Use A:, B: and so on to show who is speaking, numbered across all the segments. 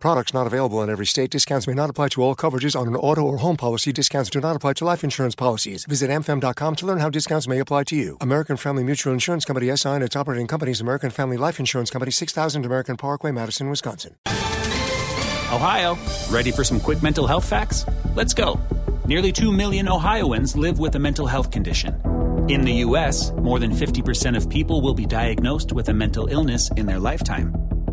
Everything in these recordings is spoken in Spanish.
A: Products not available in every state. Discounts may not apply to all coverages on an auto or home policy. Discounts do not apply to life insurance policies. Visit amfam.com to learn how discounts may apply to you. American Family Mutual Insurance Company SI and its operating companies American Family Life Insurance Company 6000 American Parkway, Madison, Wisconsin.
B: Ohio, ready for some quick mental health facts? Let's go. Nearly 2 million Ohioans live with a mental health condition. In the U.S., more than 50% of people will be diagnosed with a mental illness in their lifetime.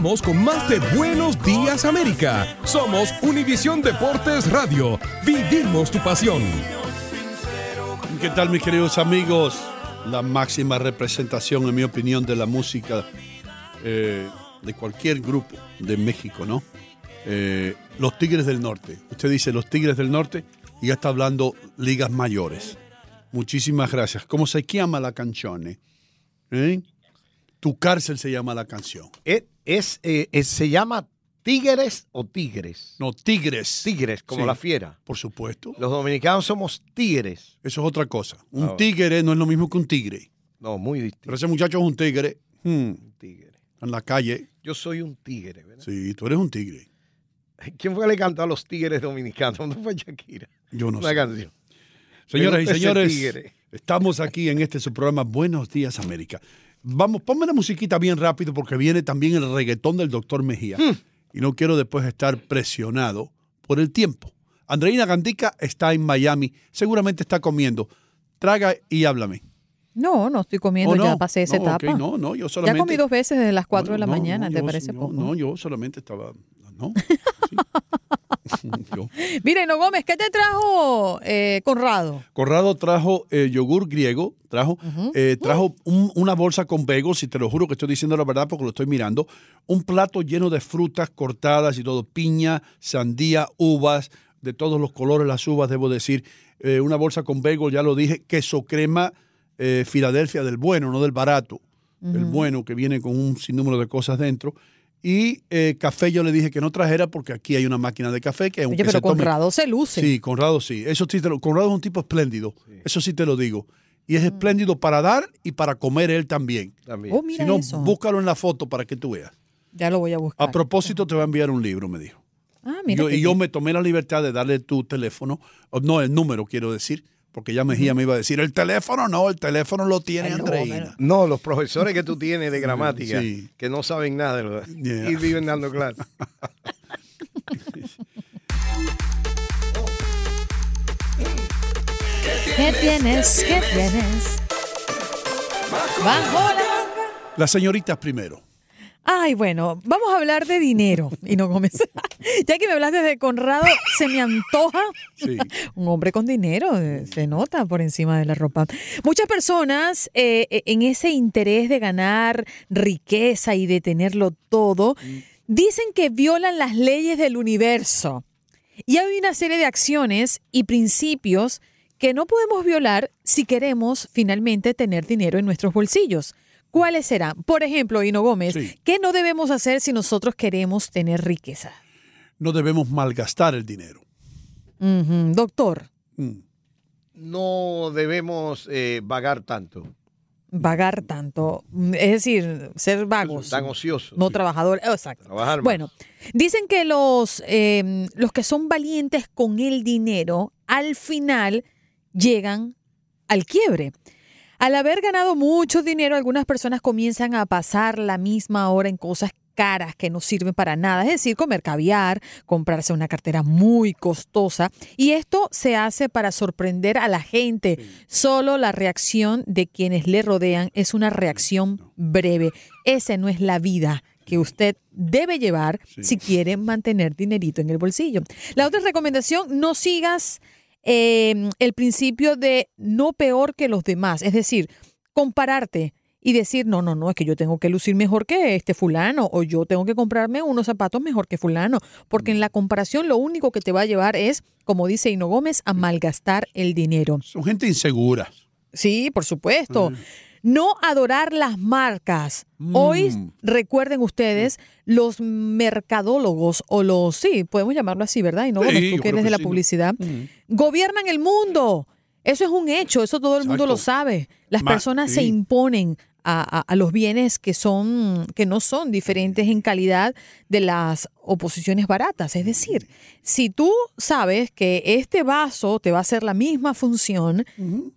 C: Con más de Buenos Días América. Somos Univisión Deportes Radio. Vivimos tu pasión.
D: ¿Qué tal mis queridos amigos? La máxima representación, en mi opinión, de la música eh, de cualquier grupo de México, ¿no? Eh, los Tigres del Norte. Usted dice los Tigres del Norte y ya está hablando ligas mayores. Muchísimas gracias. ¿Cómo se llama la canción? eh? Tu cárcel se llama la canción.
E: Es, es, eh, es- se llama ¿Tigres o tigres?
D: No, tigres.
E: Tigres, como
D: Sí.
E: la fiera.
D: Por supuesto.
E: Los dominicanos somos tigres.
D: Eso es otra cosa. Un
E: Ah,
D: tigre no es lo mismo que un tigre.
E: No, muy distinto.
D: Pero ese muchacho es un tigre. Hmm.
E: tigre.
D: En la calle.
E: Yo soy un tigre, ¿verdad?
D: Sí, tú eres un tigre.
E: ¿Quién fue que le cantó a los tigres dominicanos? ¿No fue Shakira?
D: Yo no
E: Una
D: sé.
E: canción.
D: Señoras y señores, estamos aquí en este su programa Buenos Días América. Vamos, ponme la musiquita bien rápido porque viene también el reggaetón del doctor Mejía.
E: Hmm.
D: Y no quiero después estar presionado por el tiempo. Andreina Gandica está en Miami, seguramente está comiendo. Traga y háblame.
F: No, no estoy comiendo,
D: ¿O no?
F: ya pasé esa
D: No,
F: etapa.
D: no, no, yo
F: Ya
D: solamente-
F: comí dos veces desde las 4 de la
D: No,
F: mañana,
D: no,
F: ¿te
D: yo-
F: parece
D: no,
F: poco?
D: No, yo solamente estaba. No. Sí.
F: Mira, Hino Gómez, ¿qué te trajo eh, Conrado?
D: Corrado trajo eh, yogur griego, trajo, eh, trajo un- una bolsa con bagels, y te lo juro que estoy diciendo la verdad porque lo estoy mirando, un plato lleno de frutas cortadas y todo, piña, sandía, uvas, de todos los colores las uvas, debo decir, eh, una bolsa con bagel, ya lo dije, queso crema, Filadelfia del bueno, no del barato, el bueno que viene con un sinnúmero de cosas dentro. Y eh, café yo le dije que no trajera porque aquí hay una máquina de café que aunque
F: Oye, pero
D: se tome-
F: Conrado se luce.
D: Sí, Conrado sí. Eso sí te lo- Conrado es un tipo espléndido. Eso sí te lo digo. Y es espléndido para dar y para comer él también.
E: También.
F: Oh, mira
D: si no,
F: eso.
D: búscalo en la foto para que tú veas.
F: Ya lo voy a buscar.
D: A propósito, te va a enviar un libro, me dijo.
F: Ah, mira.
D: Yo- y yo me tomé la libertad de darle tu teléfono, no, el número quiero decir, porque ya Mejía me iba a decir, el teléfono no, el teléfono lo tiene Andreina.
E: No, los profesores que tú tienes de gramática,
D: Sí.
E: que no saben nada de lo
D: Yeah.
E: y viven dando clases.
F: ¿Qué tienes? ¿Qué tienes? Bajo la...
D: Las señoritas primero.
F: Ay, bueno, vamos a hablar de dinero, y no Gómez. ya que me hablaste de Conrado, se me antoja
D: Sí.
F: un hombre con dinero, eh, se nota por encima de la ropa. Muchas personas eh, eh, en ese interés de ganar riqueza y de tenerlo todo, dicen que violan las leyes del universo. Y hay una serie de acciones y principios que no podemos violar si queremos finalmente tener dinero en nuestros bolsillos. ¿Cuáles serán? Por ejemplo, Hino Gómez, ¿qué no debemos hacer si nosotros queremos tener riqueza?
D: No debemos malgastar el dinero.
F: Doctor,
E: No debemos eh, vagar tanto.
F: vagar tanto, mm, es decir, ser vagos.
E: Tan ocioso.
F: No trabajadores, exacto.
E: Trabajar más.
F: Bueno, dicen que los, eh, los que son valientes con el dinero, al final llegan al quiebre. Al haber ganado mucho dinero, algunas personas comienzan a pasar la misma hora en cosas caras que no sirven para nada, es decir, comer caviar, comprarse una cartera muy costosa. Y esto se hace para sorprender a la gente. Solo la reacción de quienes le rodean es una reacción breve. Esa no es la vida que usted debe llevar si quiere mantener dinerito en el bolsillo. La otra recomendación, no sigas eh, el principio de no peor que los demás, es decir, compararte y decir, no, no, no, es que yo tengo que lucir mejor que este fulano o yo tengo que comprarme unos zapatos mejor que fulano, porque en la comparación lo único que te va a llevar es, como dice Hino Gómez, a malgastar el dinero.
D: Son gente insegura.
F: Sí, por supuesto. No adorar las marcas. Hoy,
D: Mm.
F: recuerden ustedes, los mercadólogos o los, sí, podemos llamarlo así, ¿verdad? Y no,
D: Sí,
F: tú que eres de la publicidad, gobiernan el mundo. Eso es un hecho, eso todo el mundo lo sabe. Las
D: Ma-
F: personas se imponen a, a- a los bienes que son, que no son diferentes en calidad de las oposiciones baratas. Es decir, si tú sabes que este vaso te va a hacer la misma función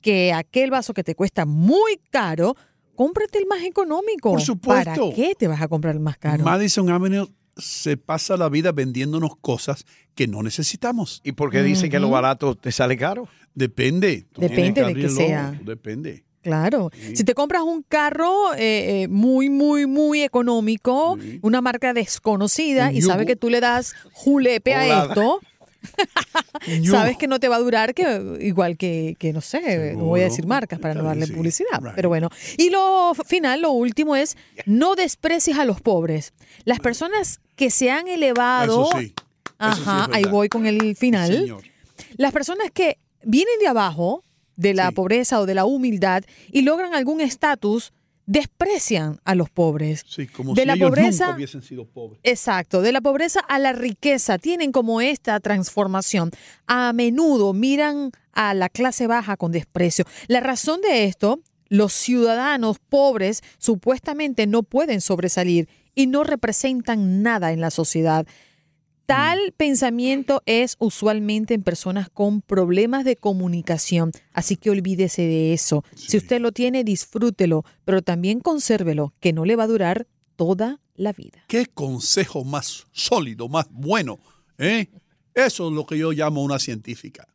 F: que aquel vaso que te cuesta muy caro, cómprate el más económico.
D: Por supuesto.
F: ¿Para qué te vas a comprar el más caro?
D: Madison Avenue se pasa la vida vendiéndonos cosas que no necesitamos.
E: ¿Y por qué dicen que lo barato te sale caro?
D: Depende.
F: Depende de que sea.
D: Depende.
F: Claro. Si te compras un carro eh, eh, muy, muy, muy económico, una marca desconocida, y sabes que tú le das julepe a esto, sabes que no te va a durar que igual que, que no sé, no voy a decir marcas para no darle publicidad, pero bueno. Y lo final, lo último es, no desprecies a los pobres. Las personas que se han elevado...
D: Eso sí. Eso sí
F: Ajá, ahí voy con el final.
D: Señor.
F: Las personas que vienen de abajo, de la pobreza o de la humildad, y logran algún estatus, desprecian a los pobres.
D: Sí, como
F: de
D: si
F: la
D: ellos
F: pobreza,
D: nunca hubiesen sido pobres.
F: Exacto, de la pobreza a la riqueza tienen como esta transformación. A menudo miran a la clase baja con desprecio. La razón de esto, los ciudadanos pobres supuestamente no pueden sobresalir y no representan nada en la sociedad. Tal pensamiento es usualmente en personas con problemas de comunicación, así que olvídese de eso. Si usted lo tiene, disfrútelo, pero también consérvelo, que no le va a durar toda la vida.
D: ¿Qué consejo más sólido, más bueno? ¿eh? Eso es lo que yo llamo una científica.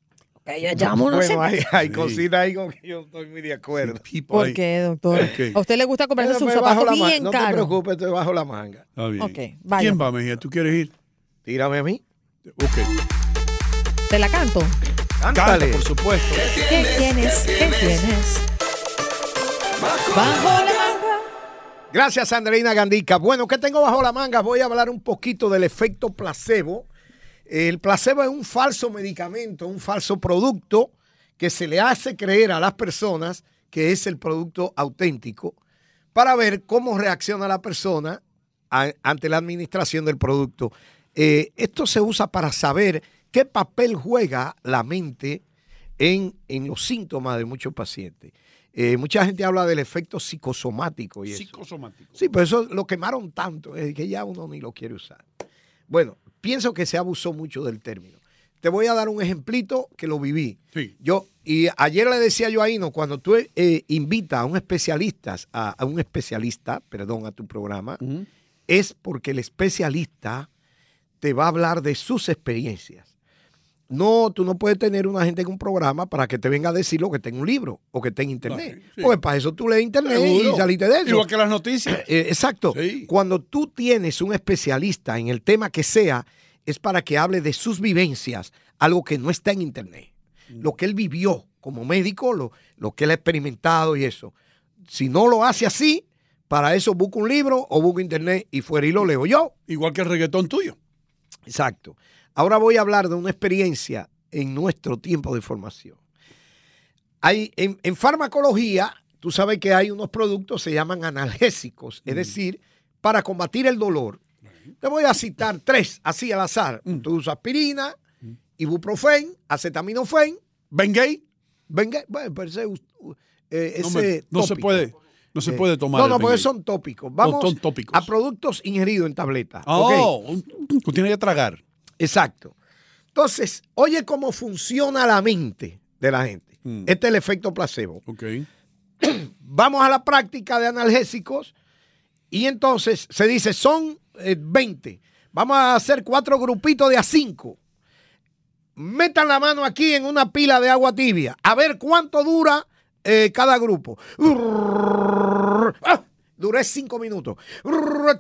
F: yo llamo una
E: Bueno, hay,
F: científica.
E: hay
D: Sí.
E: cositas ahí con que yo estoy muy de acuerdo.
F: ¿Por qué, doctor?
D: Ok.
F: ¿A usted le gusta comprarse sus zapatos bien
E: No te
F: caros?
E: preocupes, estoy bajo la manga.
D: Está bien.
F: Ok, vaya.
D: ¿Quién va, Mejía? ¿Tú quieres ir?
E: Tírame a mí.
D: Ok.
F: ¿Te la canto?
D: Canta, por supuesto.
F: ¿Qué tienes? ¿Qué tienes? Bajo la manga.
E: Gracias, Andreina Gandica. Bueno, ¿qué tengo bajo la manga? Voy a hablar un poquito del efecto placebo. El placebo es un falso medicamento, un falso producto que se le hace creer a las personas que es el producto auténtico para ver cómo reacciona la persona ante la administración del producto. Eh, esto se usa para saber qué papel juega la mente en, en los síntomas de muchos pacientes. Eh, mucha gente habla del efecto psicosomático y eso.
D: Psicosomático.
E: Sí, pero eso lo quemaron tanto eh, que ya uno ni lo quiere usar. Bueno, pienso que se abusó mucho del término. Te voy a dar un ejemplito que lo viví. Yo, y ayer le decía yo a Ino, cuando tú eh, invitas a un especialista, a, a un especialista, perdón, a tu programa, es porque el especialista te va a hablar de sus experiencias. No, tú no puedes tener una gente en un programa para que te venga a decir lo que está en un libro o que está en internet.
D: sí.
E: Porque para eso tú lees internet
D: Seguro.
E: y saliste de eso.
D: Igual que las noticias.
E: Eh, exacto. Cuando tú tienes un especialista en el tema que sea, es para que hable de sus vivencias, algo que no está en internet.
D: Mm.
E: Lo que él vivió como médico, lo, lo que él ha experimentado y eso. Si no lo hace así, para eso busco un libro o busco internet y fuera y lo leo yo.
D: Igual que el reggaetón tuyo.
E: Exacto. Ahora voy a hablar de una experiencia en nuestro tiempo de formación. Hay, en, en farmacología, tú sabes que hay unos productos, se llaman analgésicos, es decir, para combatir el dolor. Te voy a citar tres, así al azar. Tú usas aspirina, ibuprofen, acetaminofén.
D: ¿Bengay?
E: Bengay, bueno, pero ese, eh,
D: No,
E: ese
D: me- no se puede, no se
E: Eh,
D: puede tomar.
E: No, no, porque son tópicos. Vamos
D: son tópicos.
E: a productos ingeridos en tableta.
D: Oh,
E: ¿ok?
D: tú tienes que tragar.
E: Exacto. Entonces, oye cómo funciona la mente de la gente. Este es el efecto placebo.
D: Ok.
E: Vamos a la práctica de analgésicos y entonces se dice, son eh, 20. Vamos a hacer cuatro grupitos de a cinco. Metan la mano aquí en una pila de agua tibia. A ver cuánto dura eh, cada grupo. Ah, Duré cinco minutos.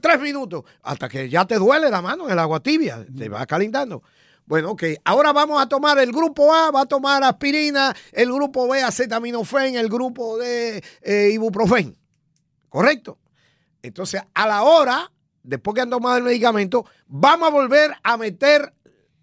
E: Tres minutos. Hasta que ya te duele la mano en el agua tibia. Te va calentando. Bueno, ok. Ahora vamos a tomar el grupo A, va a tomar aspirina, el grupo B acetaminofén, el grupo D eh, ibuprofen. ¿Correcto? Entonces, a la hora, después que han tomado el medicamento, vamos a volver a meter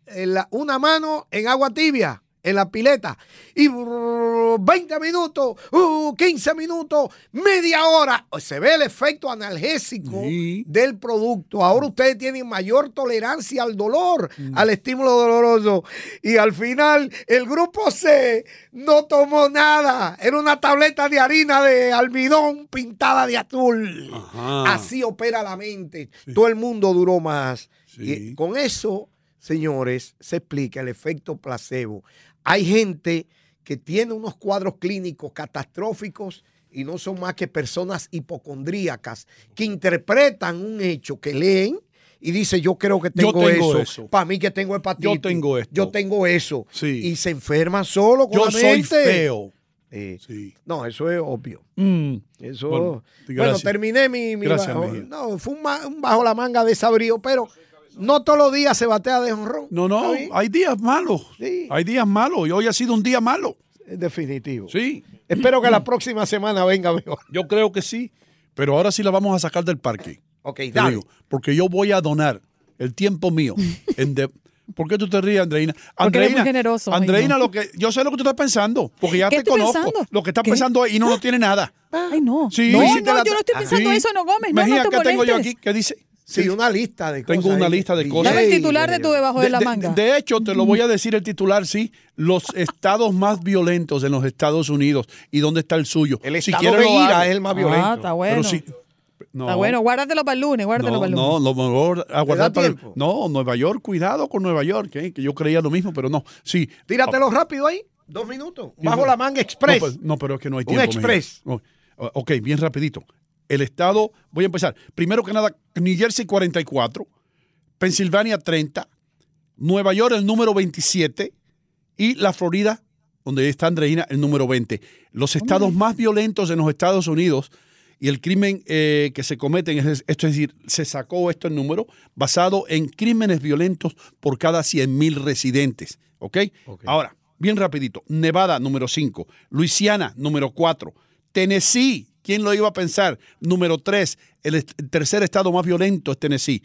E: eh, una mano en agua tibia, en la pileta. Y brrr, 20 minutos, uh, 15 minutos, media hora. Se ve el efecto analgésico del producto. Ahora ustedes tienen mayor tolerancia al dolor, al estímulo doloroso. Y al final, el grupo C no tomó nada. Era una tableta de harina de almidón pintada de azul. Así opera la mente. Todo el mundo duró más. Y con eso, señores, se explica el efecto placebo. Hay gente que tiene unos cuadros clínicos catastróficos y no son más que personas hipocondríacas que interpretan un hecho que leen y dice yo creo que
D: Yo
E: tengo, eso.
D: eso.
E: Para mí que tengo hepatitis.
D: Yo tengo esto.
E: Yo tengo eso. Y se enferman solo con
D: Yo
E: la
D: soy
E: mente.
D: feo.
E: Eh, No, eso es obvio.
D: Mm.
E: Eso.
D: Bueno,
E: Bueno, terminé mi. mi
D: Gracias,
E: bajo-
D: Mejía.
E: no, fue un, un bajo la manga desabrío, pero no todos los días se batea de honrón.
D: No, no, hay días malos. Hay días malos y hoy ha sido un día malo.
E: Es definitivo.
D: Sí.
E: Espero que la próxima semana venga mejor.
D: Yo creo que sí, pero ahora sí la vamos a sacar del parque.
E: Ok, dale.
D: digo, porque yo voy a donar el tiempo mío en de- ¿Por qué tú te ríes, Andreina?
F: Porque eres muy
D: Andreina,
F: generoso,
D: Andreina,
F: no.
D: lo que yo sé lo que tú estás pensando, porque ya
F: ¿Qué
D: te
F: estoy
D: conozco.
F: pensando?
D: Lo que estás
F: ¿Qué?
D: pensando ahí no lo tiene nada.
F: Ay, no.
D: Sí,
F: no,
D: sí
F: no,
D: la-
F: yo no estoy pensando
D: Sí.
F: eso, no, Gómez. No,
D: Mejía,
F: no te
D: ¿qué tengo yo aquí? ¿Qué dice?
E: Sí, una lista de
D: Tengo
E: cosas
D: una
E: ahí.
D: lista de cosas.
F: Dame el titular de tu debajo de, la manga.
D: De hecho, te lo voy a decir el titular, sí. Los estados más violentos en los Estados Unidos. ¿Y dónde está el suyo? El
E: estado de ira es el más violento.
F: Ah, está bueno.
D: Pero. No,
F: Está bueno, guárdatelo para el lunes, guárdatelo
D: no,
F: para el lunes.
D: no, lo mejor aguardar
E: da
D: para el-
E: tiempo?
D: No, Nueva York, cuidado con Nueva York, ¿eh? que yo creía lo mismo, pero no. Sí.
E: Tíratelo rápido ahí. Dos minutos. Bajo la manga express.
D: No, pues, no, pero es que no hay
E: Un
D: tiempo.
E: express.
D: Mejía. No. Ok, bien rapidito. El estado, voy a empezar. Primero que nada, New Jersey 44, Pensilvania 30, Nueva York el número 27 y la Florida, donde está Andreina, el número 20. Los estados más violentos en los Estados Unidos y el crimen eh, que se cometen, es, esto es decir, se sacó esto el número basado en crímenes violentos por cada 100 mil residentes. ¿ok? Ahora, bien rapidito. Nevada, número 5. Luisiana, número 4. Tennessee, ¿quién lo iba a pensar? Número 3. El, est- el tercer estado más violento es Tennessee.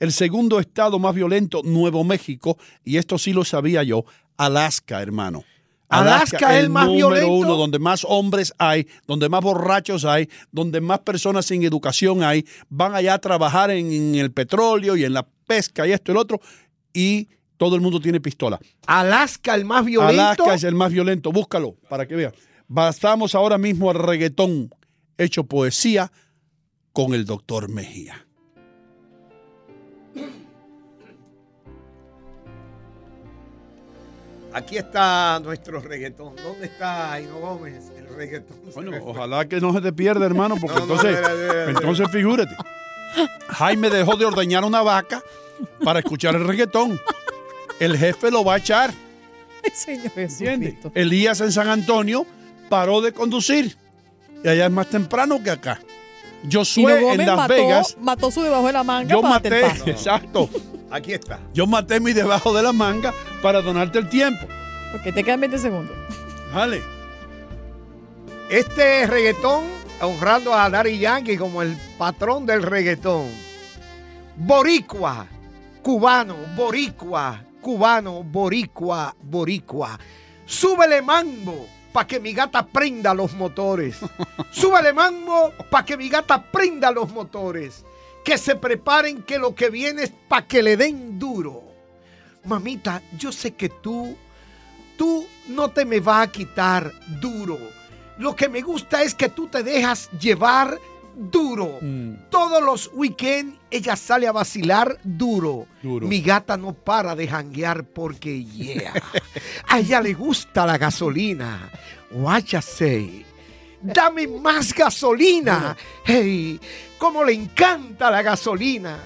D: El segundo estado más violento, Nuevo México. Y esto sí lo sabía yo, Alaska, hermano.
E: Alaska es el más
D: número
E: violento.
D: uno, donde más hombres hay, donde más borrachos hay, donde más personas sin educación hay, van allá a trabajar en, en el petróleo y en la pesca y esto y el otro, y todo el mundo tiene pistola.
E: Alaska, el más violento.
D: Alaska es el más violento, búscalo para que veas. Pasamos ahora mismo al reggaetón hecho poesía con el doctor Mejía.
E: Aquí está nuestro reggaetón. ¿Dónde está Aino Gómez? El reggaetón.
D: Bueno, ojalá que no se te pierda, hermano, porque
E: No, no,
D: entonces,
E: mira, mira, mira.
D: entonces figúrate. Jaime dejó de ordeñar una vaca para escuchar el reggaetón. El jefe lo va a echar.
F: Señor.
D: Elías en San Antonio paró de conducir. Y allá es más temprano que acá.
F: Y
D: Josué
F: no
D: en Las
F: mató,
D: Vegas.
F: mató su debajo de la manga
D: Yo
F: para darte el
D: maté,
F: paso.
D: exacto.
E: Aquí está.
D: Yo maté mi debajo de la manga para donarte el tiempo.
F: Porque te quedan 20 segundos.
D: Vale.
E: Este reggaetón, honrando a Daddy Yankee como el patrón del reggaetón. Boricua, cubano, boricua, cubano, boricua, boricua. Súbele mambo pa' que mi gata prenda los motores. Súbele mambo pa' que mi gata prenda los motores. Que se preparen que lo que viene es pa' que le den duro. Mamita, yo sé que tú tú no te me vas a quitar duro. Lo que me gusta es que tú te dejas llevar duro. Todos los weekends ella sale a vacilar duro.
D: Duro.
E: Mi gata no para de janguear porque yeah. a ella le gusta la gasolina. What ya say? Dame más gasolina. Hey, cómo le encanta la gasolina.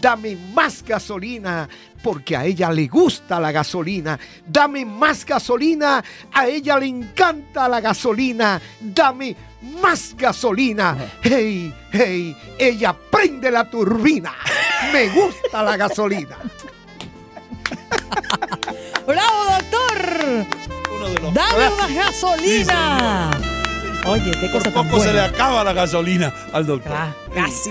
E: Dame más gasolina porque a ella le gusta la gasolina. Dame más gasolina, a ella le encanta la gasolina. Dame más gasolina. Hey, hey, ella prende la turbina. Me gusta la gasolina.
F: ¡Bravo, doctor! ¡Dame más gasolina! Oye, qué cosa tan
D: Poco se le acaba la gasolina al doctor.
F: Casi.